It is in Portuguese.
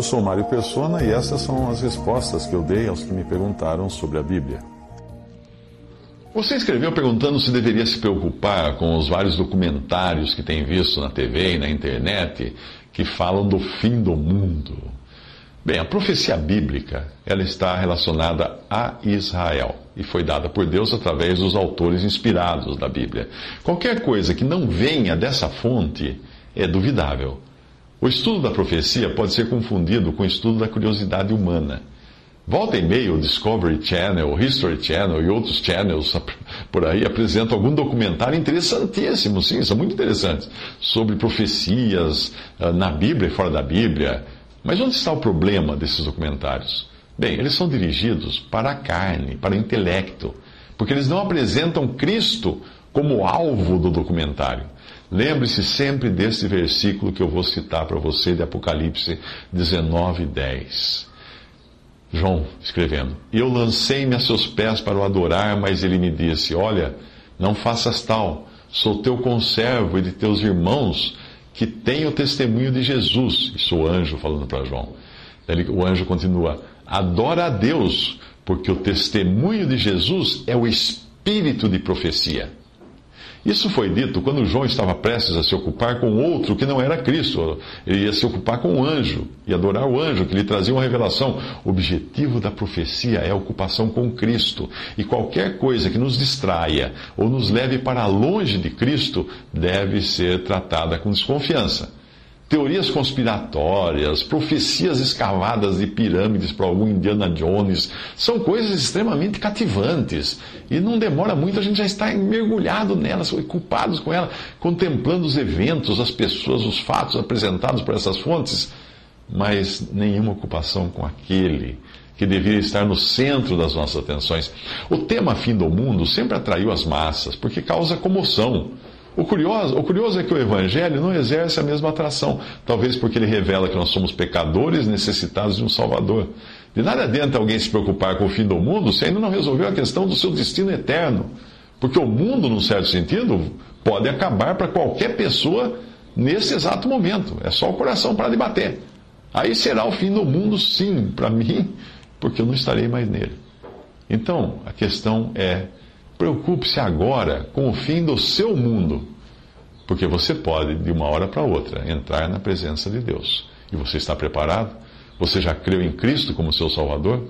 Eu sou Mário Persona e essas são as respostas que eu dei aos que me perguntaram sobre a Bíblia. Você escreveu perguntando se deveria se preocupar com os vários documentários que tem visto na TV e na internet que falam do fim do mundo. Bem, a profecia bíblica, ela está relacionada a Israel e foi dada por Deus através dos autores inspirados da Bíblia. Qualquer coisa que não venha dessa fonte é duvidável. O estudo da profecia pode ser confundido com o estudo da curiosidade humana. Volta e meia, o Discovery Channel, o History Channel e outros channels por aí apresentam algum documentário interessantíssimo, sim, são muito interessantes, sobre profecias ah, na Bíblia e fora da Bíblia mas onde está o problema desses documentários? Bem, eles são dirigidos para a carne, para o intelecto, porque eles não apresentam Cristo como alvo do documentário. Lembre-se sempre desse versículo que eu vou citar para você de Apocalipse 19, 10. João escrevendo: eu lancei-me a seus pés para o adorar, mas ele me disse: Olha, não faças tal, sou teu conservo e de teus irmãos que tem o testemunho de Jesus. Isso o anjo falando para João. O anjo continua: adora a Deus, porque o testemunho de Jesus é o espírito de profecia. Isso foi dito quando João estava prestes a se ocupar com outro que não era Cristo. Ele ia se ocupar com um anjo e adorar o anjo que lhe trazia uma revelação. O objetivo da profecia é a ocupação com Cristo. E qualquer coisa que nos distraia ou nos leve para longe de Cristo deve ser tratada com desconfiança teorias conspiratórias, profecias escavadas de pirâmides para algum Indiana Jones, são coisas extremamente cativantes. E não demora muito, a gente já está mergulhado nelas, ocupados com ela, contemplando os eventos, as pessoas, os fatos apresentados por essas fontes, mas nenhuma ocupação com aquele que deveria estar no centro das nossas atenções. O tema fim do mundo sempre atraiu as massas, porque causa comoção. O curioso, o curioso é que o Evangelho não exerce a mesma atração, talvez porque ele revela que nós somos pecadores necessitados de um Salvador. De nada adianta alguém se preocupar com o fim do mundo se ainda não resolveu a questão do seu destino eterno. Porque o mundo, num certo sentido, pode acabar para qualquer pessoa nesse exato momento. É só o coração para de bater. Aí será o fim do mundo, sim, para mim, porque eu não estarei mais nele. Então, a questão é Preocupe-se agora com o fim do seu mundo, porque você pode, de uma hora para outra, entrar na presença de Deus. E você está preparado? Você já creu em Cristo como seu Salvador?